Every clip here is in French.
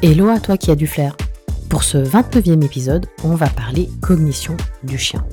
Hello à toi qui as du flair. Pour ce 29e épisode, on va parler cognition du chien.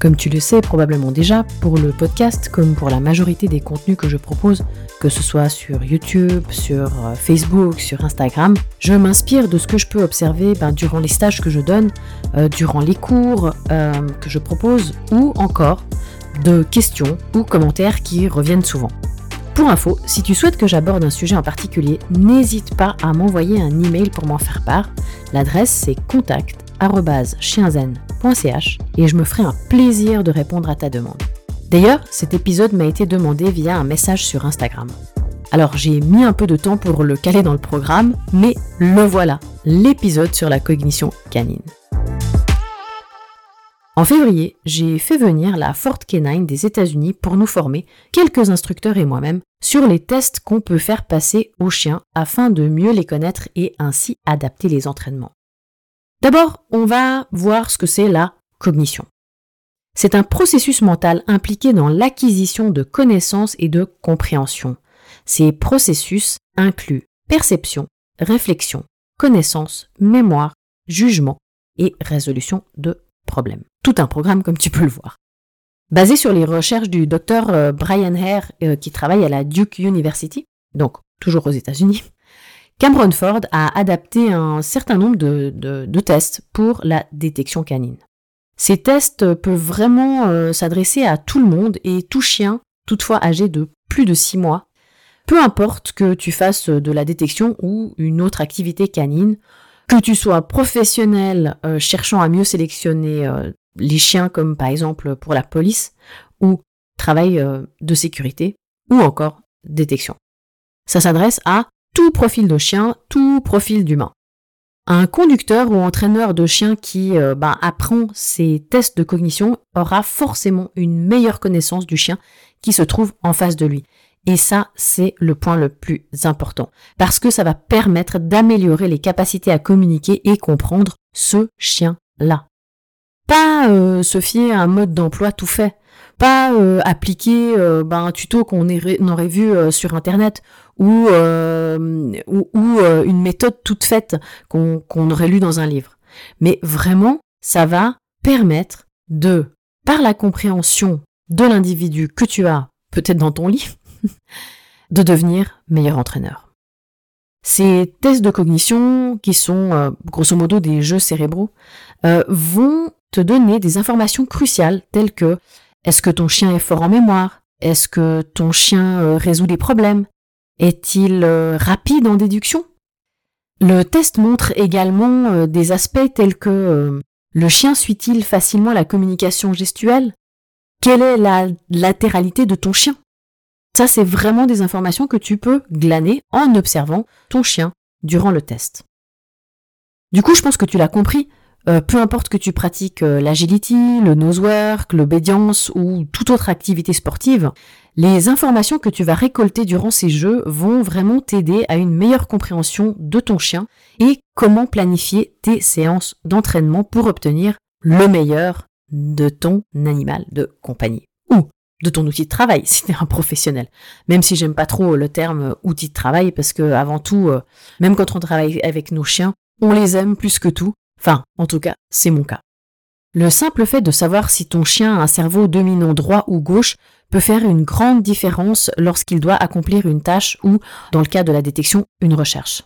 Comme tu le sais probablement déjà, pour le podcast comme pour la majorité des contenus que je propose, que ce soit sur YouTube, sur euh, Facebook, sur Instagram, je m'inspire de ce que je peux observer ben, durant les stages que je donne, euh, durant les cours euh, que je propose, ou encore de questions ou commentaires qui reviennent souvent. Pour info, si tu souhaites que j'aborde un sujet en particulier, n'hésite pas à m'envoyer un email pour m'en faire part. L'adresse c'est contact@chienzen.ch et je me ferai un plaisir de répondre à ta demande. D'ailleurs, cet épisode m'a été demandé via un message sur Instagram. Alors j'ai mis un peu de temps pour le caler dans le programme, mais le voilà, l'épisode sur la cognition canine. En février, j'ai fait venir la Fort Canine des États-Unis pour nous former, quelques instructeurs et moi-même, sur les tests qu'on peut faire passer aux chiens afin de mieux les connaître et ainsi adapter les entraînements. D'abord, on va voir ce que c'est la cognition. C'est un processus mental impliqué dans l'acquisition de connaissances et de compréhension. Ces processus incluent perception, réflexion, connaissance, mémoire, jugement et résolution de problèmes tout un programme comme tu peux le voir. Basé sur les recherches du docteur euh, Brian Hare euh, qui travaille à la Duke University, donc toujours aux États-Unis, Cameron Ford a adapté un certain nombre de, tests pour la détection canine. Ces tests peuvent vraiment euh, s'adresser à tout le monde et tout chien, toutefois âgé de plus de 6 mois, peu importe que tu fasses de la détection ou une autre activité canine, que tu sois professionnel cherchant à mieux sélectionner les chiens comme par exemple pour la police ou travail euh, de sécurité ou encore détection. Ça s'adresse à tout profil de chien, tout profil d'humain. Un conducteur ou entraîneur de chien qui euh, ben, apprend ces tests de cognition aura forcément une meilleure connaissance du chien qui se trouve en face de lui. Et ça, c'est le point le plus important. Parce que ça va permettre d'améliorer les capacités à communiquer et comprendre ce chien-là. Pas euh, se fier à un mode d'emploi tout fait. Pas euh, appliquer euh, ben, un tuto qu'on aurait vu sur Internet ou, ou, une méthode toute faite qu'on aurait lu dans un livre. Mais vraiment, ça va permettre de, par la compréhension de l'individu que tu as, peut-être dans ton lit, de devenir meilleur entraîneur. Ces tests de cognition, qui sont grosso modo des jeux cérébraux, vont donner des informations cruciales telles que est-ce que ton chien est fort en mémoire? Est-ce que ton chien euh, résout des problèmes? Est-il euh, rapide en déduction? Le test montre également euh, des aspects tels que le chien suit-il facilement la communication gestuelle? Quelle est la latéralité de ton chien? Ça, c'est vraiment des informations que tu peux glaner en observant ton chien durant le test. Du coup, je pense que tu l'as compris, euh, peu importe que tu pratiques euh, l'agility, le nosework, l'obédience ou toute autre activité sportive, les informations que tu vas récolter durant ces jeux vont vraiment t'aider à une meilleure compréhension de ton chien et comment planifier tes séances d'entraînement pour obtenir le meilleur de ton animal de compagnie ou de ton outil de travail si tu es un professionnel. Même si j'aime pas trop le terme outil de travail parce que avant tout, euh, même quand on travaille avec nos chiens, on les aime plus que tout Enfin, en tout cas, c'est mon cas. Le simple fait de savoir si ton chien a un cerveau dominant droit ou gauche peut faire une grande différence lorsqu'il doit accomplir une tâche ou, dans le cas de la détection, une recherche.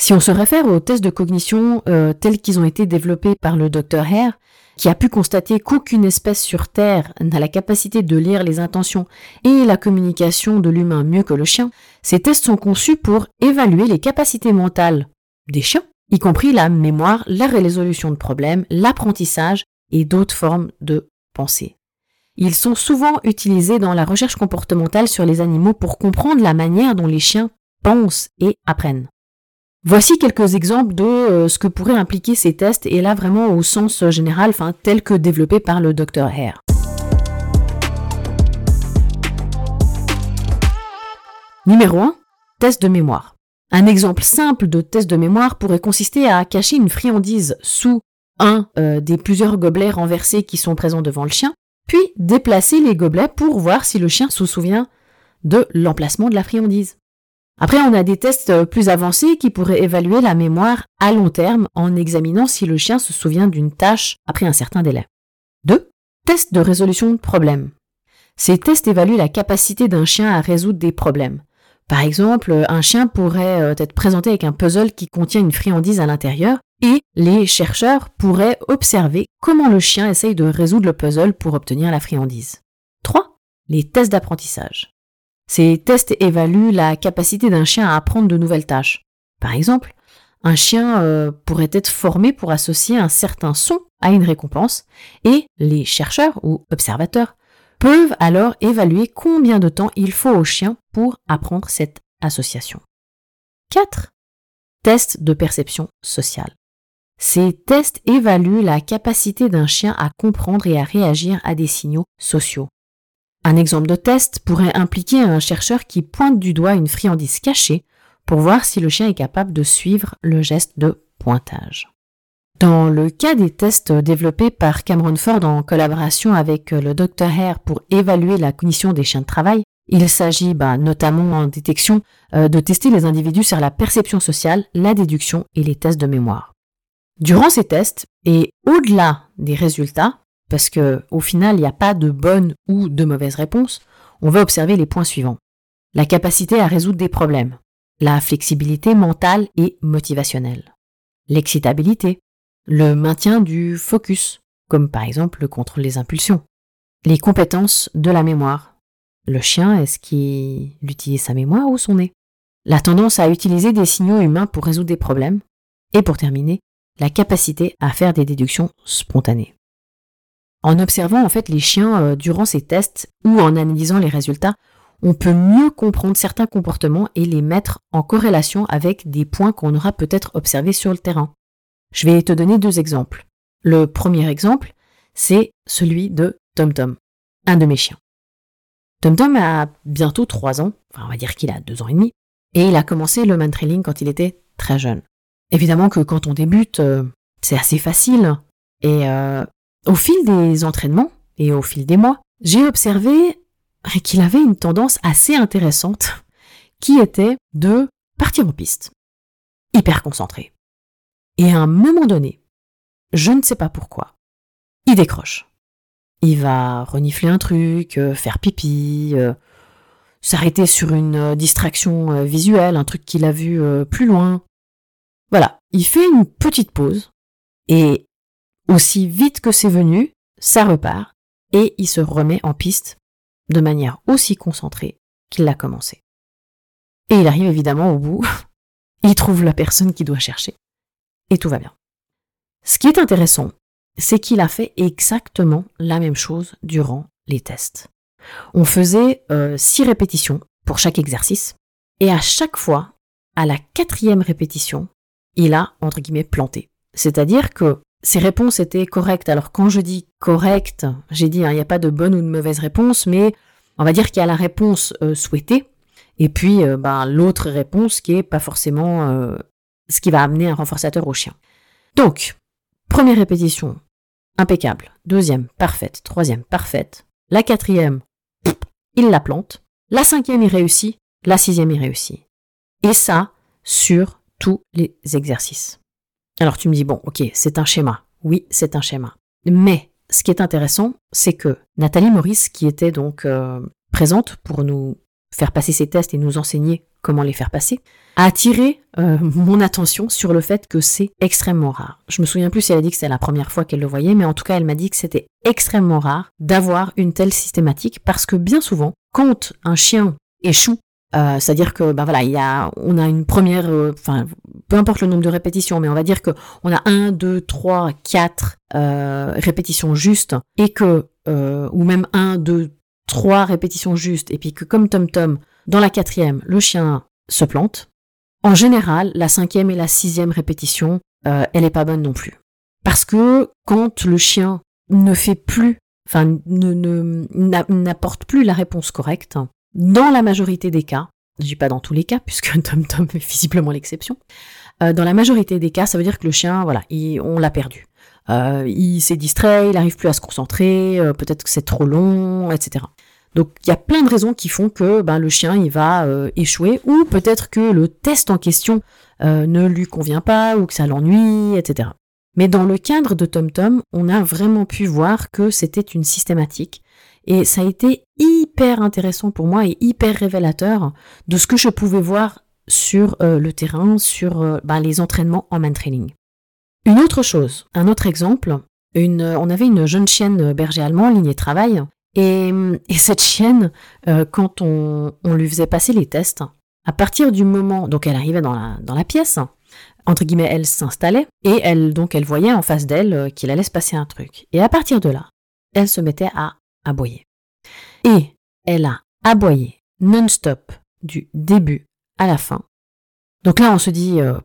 Si on se réfère aux tests de cognition euh, tels qu'ils ont été développés par le Dr Hare, qui a pu constater qu'aucune espèce sur Terre n'a la capacité de lire les intentions et la communication de l'humain mieux que le chien, ces tests sont conçus pour évaluer les capacités mentales des chiens y compris la mémoire, la résolution de problèmes, l'apprentissage et d'autres formes de pensée. Ils sont souvent utilisés dans la recherche comportementale sur les animaux pour comprendre la manière dont les chiens pensent et apprennent. Voici quelques exemples de euh, ce que pourraient impliquer ces tests et là vraiment au sens général, tel que développé par le Dr Hare. Numéro 1. Test de mémoire. Un exemple simple de test de mémoire pourrait consister à cacher une friandise sous un euh, des plusieurs gobelets renversés qui sont présents devant le chien, puis déplacer les gobelets pour voir si le chien se souvient de l'emplacement de la friandise. Après, on a des tests plus avancés qui pourraient évaluer la mémoire à long terme en examinant si le chien se souvient d'une tâche après un certain délai. 2. Test de résolution de problèmes. Ces tests évaluent la capacité d'un chien à résoudre des problèmes. Par exemple, un chien pourrait euh, être présenté avec un puzzle qui contient une friandise à l'intérieur et les chercheurs pourraient observer comment le chien essaye de résoudre le puzzle pour obtenir la friandise. 3. Les tests d'apprentissage. Ces tests évaluent la capacité d'un chien à apprendre de nouvelles tâches. Par exemple, un chien euh, pourrait être formé pour associer un certain son à une récompense et les chercheurs ou observateurs peuvent alors évaluer combien de temps il faut au chien pour apprendre cette association. 4. Tests de perception sociale. Ces tests évaluent la capacité d'un chien à comprendre et à réagir à des signaux sociaux. Un exemple de test pourrait impliquer un chercheur qui pointe du doigt une friandise cachée pour voir si le chien est capable de suivre le geste de pointage. Dans le cas des tests développés par Cameron Ford en collaboration avec le Dr Hare pour évaluer la cognition des chiens de travail, il s'agit bah, notamment en détection euh, de tester les individus sur la perception sociale, la déduction et les tests de mémoire. Durant ces tests, et au-delà des résultats, parce que au final il n'y a pas de bonne ou de mauvaise réponse, on va observer les points suivants. La capacité à résoudre des problèmes, la flexibilité mentale et motivationnelle, l'excitabilité, le maintien du focus, comme par exemple le contrôle des impulsions, les compétences de la mémoire. Le chien, est-ce qu'il utilise sa mémoire ou son nez? La tendance à utiliser des signaux humains pour résoudre des problèmes. Et pour terminer, la capacité à faire des déductions spontanées. En observant en fait les chiens euh, durant ces tests ou en analysant les résultats, on peut mieux comprendre certains comportements et les mettre en corrélation avec des points qu'on aura peut-être observés sur le terrain. Je vais te donner deux exemples. Le premier exemple, c'est celui de TomTom, un de mes chiens. TomTom a bientôt trois ans, enfin on va dire qu'il a deux ans et demi, et il a commencé le man trailing quand il était très jeune. Évidemment que quand on débute, euh, c'est assez facile, et euh, au fil des entraînements et au fil des mois, j'ai observé qu'il avait une tendance assez intéressante qui était de partir en piste, hyper concentré. Et à un moment donné, je ne sais pas pourquoi, il décroche. Il va renifler un truc, euh, faire pipi, euh, s'arrêter sur une euh, distraction visuelle, un truc qu'il a vu plus loin. Voilà, il fait une petite pause et aussi vite que c'est venu, ça repart et il se remet en piste de manière aussi concentrée qu'il l'a commencé. Et il arrive évidemment au bout, il trouve la personne qu'il doit chercher et tout va bien. Ce qui est intéressant, c'est qu'il a fait exactement la même chose durant les tests. On faisait euh, six répétitions pour chaque exercice, et à chaque fois, à la quatrième répétition, il a, entre guillemets, planté. C'est-à-dire que ses réponses étaient correctes. Alors quand je dis correcte, j'ai dit, hein, il n'y a pas de bonne ou de mauvaise réponse, mais on va dire qu'il y a la réponse euh, souhaitée, et puis euh, ben, l'autre réponse qui est pas forcément ce qui va amener un renforçateur au chien. Donc, première répétition, impeccable. Deuxième, parfaite. Troisième, parfaite. La quatrième, il la plante. La cinquième, il réussit. La sixième, il réussit. Et ça, sur tous les exercices. Alors tu me dis, bon, ok, c'est un schéma. Oui, c'est un schéma. Mais ce qui est intéressant, c'est que Nathalie Maurice, qui était donc euh, présente pour nous faire passer ces tests et nous enseigner comment les faire passer, a attiré euh, mon attention sur le fait que c'est extrêmement rare. Je me souviens plus si elle a dit que c'était la première fois qu'elle le voyait, mais en tout cas elle m'a dit que c'était extrêmement rare d'avoir une telle systématique parce que bien souvent, quand un chien échoue, euh, c'est-à-dire que ben voilà, il y a, on a une première, euh, enfin peu importe le nombre de répétitions, mais on va dire que on a un, deux, trois, quatre répétitions justes et que ou même un, deux, trois répétitions justes et puis que comme Tom Tom dans la quatrième, le chien se plante. En général, la cinquième et la sixième répétition, euh, elle n'est pas bonne non plus. Parce que quand le chien ne fait plus, enfin, n'apporte plus la réponse correcte, dans la majorité des cas, je dis pas dans tous les cas, puisque Tom Tom est visiblement l'exception, euh, dans la majorité des cas, ça veut dire que le chien, voilà, on l'a perdu. Euh, il s'est distrait, il n'arrive plus à se concentrer, peut-être que c'est trop long, etc. Donc il y a plein de raisons qui font que ben, le chien il va euh, échouer ou peut-être que le test en question euh, ne lui convient pas ou que ça l'ennuie, etc. Mais dans le cadre de TomTom, on a vraiment pu voir que c'était une systématique et ça a été hyper intéressant pour moi et hyper révélateur de ce que je pouvais voir sur euh, le terrain, sur ben, les entraînements en man training. Une autre chose, un autre exemple, on avait une jeune chienne berger allemand, lignée travail, et, cette chienne, euh, quand on, lui faisait passer les tests, à partir du moment, donc elle arrivait dans la, pièce, entre guillemets, elle s'installait, et elle, donc elle voyait en face d'elle euh, qu'il allait se passer un truc. Et à partir de là, elle se mettait à aboyer. Et elle a aboyé non-stop du début à la fin. Donc là, on se dit, euh,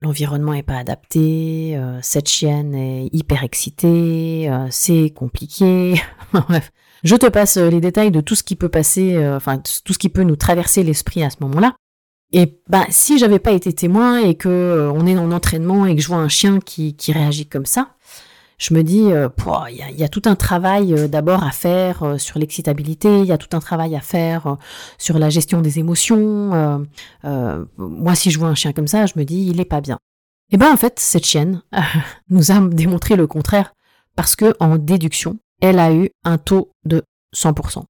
l'environnement n'est pas adapté, cette chienne est hyper excitée, c'est compliqué. Bref, je te passe euh, les détails de tout ce qui peut passer, euh, enfin tout ce qui peut nous traverser l'esprit à ce moment-là. Et bah si j'avais pas été témoin et que euh, on est en entraînement et que je vois un chien qui, réagit comme ça, je me dis, il y, a, y, a, tout un travail d'abord à faire sur l'excitabilité, il y a tout un travail à faire sur la gestion des émotions. moi, si je vois un chien comme ça, je me dis, il est pas bien. Et ben en fait, cette chienne nous a démontré le contraire, parce que en déduction, elle a eu un taux de 100%.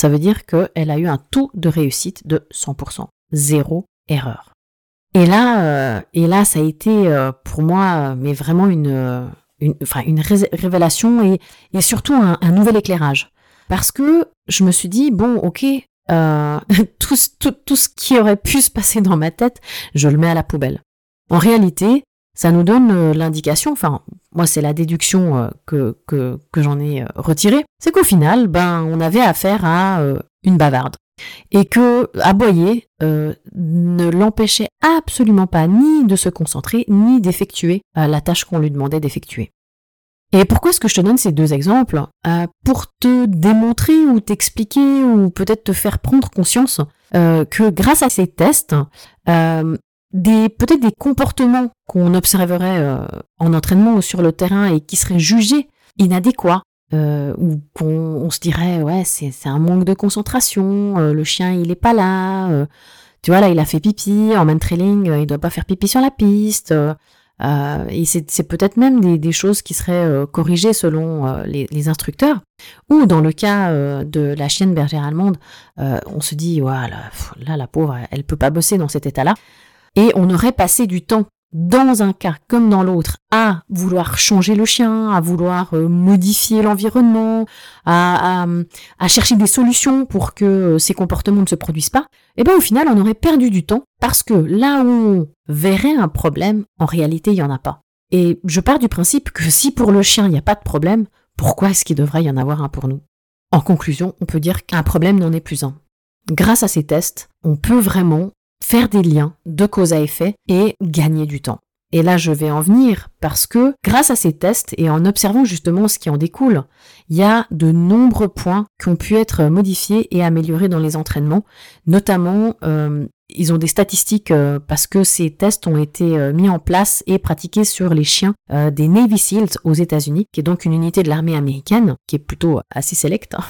Ça veut dire qu'elle a eu un taux de réussite de 100%. Zéro erreur. Et là, euh, et là, ça a été euh, pour moi, mais vraiment une, une révélation et, surtout un, nouvel éclairage. Parce que je me suis dit, bon, ok, euh, tout ce qui aurait pu se passer dans ma tête, je le mets à la poubelle. En réalité, ça nous donne euh, l'indication, enfin moi c'est la déduction euh, que, j'en ai euh, retirée, c'est qu'au final, ben on avait affaire à une bavarde. Et que aboyer ne l'empêchait absolument pas ni de se concentrer, ni d'effectuer la tâche qu'on lui demandait d'effectuer. Et pourquoi est-ce que je te donne ces deux exemples? Pour te démontrer ou t'expliquer ou peut-être te faire prendre conscience que grâce à ces tests, des peut-être des comportements qu'on observerait euh, en entraînement ou sur le terrain et qui seraient jugés inadéquats euh, ou qu'on se dirait ouais c'est un manque de concentration euh, le chien il est pas là tu vois là il a fait pipi en main trailing il doit pas faire pipi sur la piste et c'est peut-être même des, choses qui seraient corrigées selon les, instructeurs. Ou dans le cas de la chienne bergère allemande, on se dit, voilà, là, la pauvre, elle peut pas bosser dans cet état-là. Et on aurait passé du temps dans un cas comme dans l'autre, à vouloir changer le chien, à vouloir euh, modifier l'environnement, à, chercher des solutions pour que euh, ces comportements ne se produisent pas, et eh bien au final on aurait perdu du temps parce que là où on verrait un problème, en réalité il n'y en a pas. Et je pars du principe que si pour le chien il n'y a pas de problème, pourquoi est-ce qu'il devrait y en avoir un pour nous? En conclusion, on peut dire qu'un problème n'en est plus un. Grâce à ces tests, on peut vraiment faire des liens de cause à effet et gagner du temps. Et là, je vais en venir parce que grâce à ces tests et en observant justement ce qui en découle, il y a de nombreux points qui ont pu être modifiés et améliorés dans les entraînements. Notamment, euh, ils ont des statistiques euh, parce que ces tests ont été euh, mis en place et pratiqués sur les chiens des Navy SEALs aux États-Unis, qui est donc une unité de l'armée américaine, qui est plutôt assez sélecte. Hein.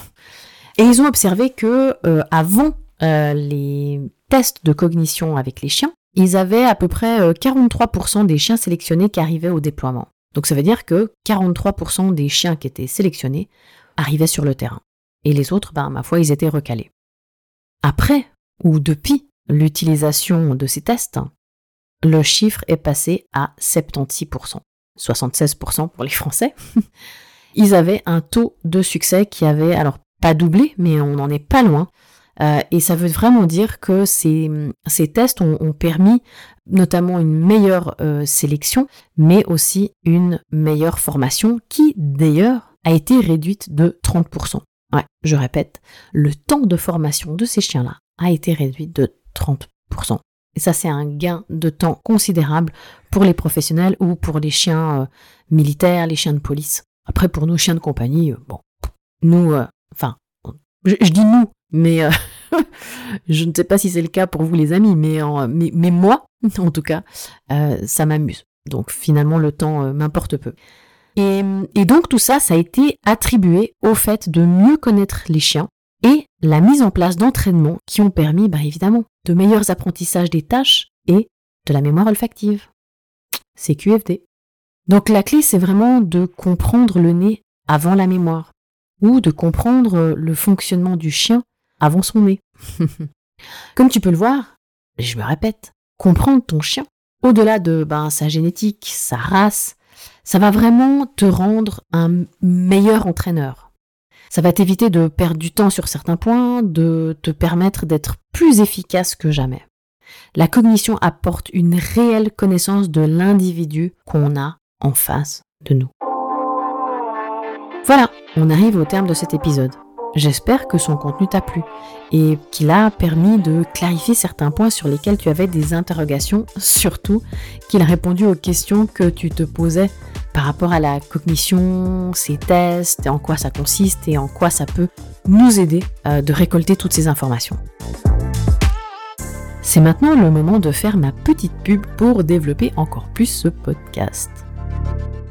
Et ils ont observé que avant les tests de cognition avec les chiens, ils avaient à peu près 43% euh, des chiens sélectionnés qui arrivaient au déploiement. Donc ça veut dire que 43% des chiens qui étaient sélectionnés arrivaient sur le terrain. Et les autres, ben, ma foi, ils étaient recalés. Après, ou depuis l'utilisation de ces tests, le chiffre est passé à 76%. 76% pour les Français. ils avaient un taux de succès qui avait, alors pas doublé, mais on n'en est pas loin, euh, et ça veut vraiment dire que ces, tests ont, permis notamment une meilleure euh, sélection, mais aussi une meilleure formation qui d'ailleurs a été réduite de 30%. Ouais, je répète, le temps de formation de ces chiens-là a été réduit de 30%. Et ça, c'est un gain de temps considérable pour les professionnels ou pour les chiens euh, militaires, les chiens de police. Après, pour nos chiens de compagnie, bon, nous, enfin, je, dis nous, mais euh, je ne sais pas si c'est le cas pour vous les amis, mais, moi, en tout cas, euh, ça m'amuse. Donc finalement, le temps euh, m'importe peu. Et, et, donc tout ça, ça a été attribué au fait de mieux connaître les chiens et la mise en place d'entraînements qui ont permis, bah, évidemment, de meilleurs apprentissages des tâches et de la mémoire olfactive. C'est QFD. Donc la clé, c'est vraiment de comprendre le nez avant la mémoire, ou de comprendre le fonctionnement du chien avant son nez. Comme tu peux le voir, je me répète, comprendre ton chien, au-delà de ben, sa génétique, sa race, ça va vraiment te rendre un meilleur entraîneur. Ça va t'éviter de perdre du temps sur certains points, de te permettre d'être plus efficace que jamais. La cognition apporte une réelle connaissance de l'individu qu'on a en face de nous. Voilà, on arrive au terme de cet épisode. J'espère que son contenu t'a plu et qu'il a permis de clarifier certains points sur lesquels tu avais des interrogations, surtout qu'il a répondu aux questions que tu te posais par rapport à la cognition, ses tests, en quoi ça consiste et en quoi ça peut nous aider euh, de récolter toutes ces informations. C'est maintenant le moment de faire ma petite pub pour développer encore plus ce podcast.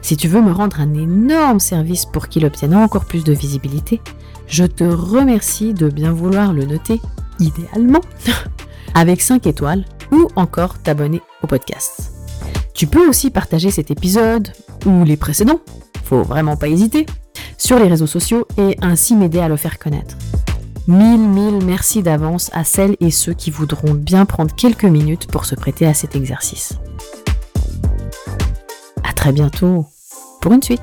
Si tu veux me rendre un énorme service pour qu'il obtienne encore plus de visibilité, je te remercie de bien vouloir le noter, idéalement, avec 5 étoiles ou encore t'abonner au podcast. Tu peux aussi partager cet épisode ou les précédents, faut vraiment pas hésiter, sur les réseaux sociaux et ainsi m'aider à le faire connaître. Mille, mille merci d'avance à celles et ceux qui voudront bien prendre quelques minutes pour se prêter à cet exercice. À très bientôt pour une suite.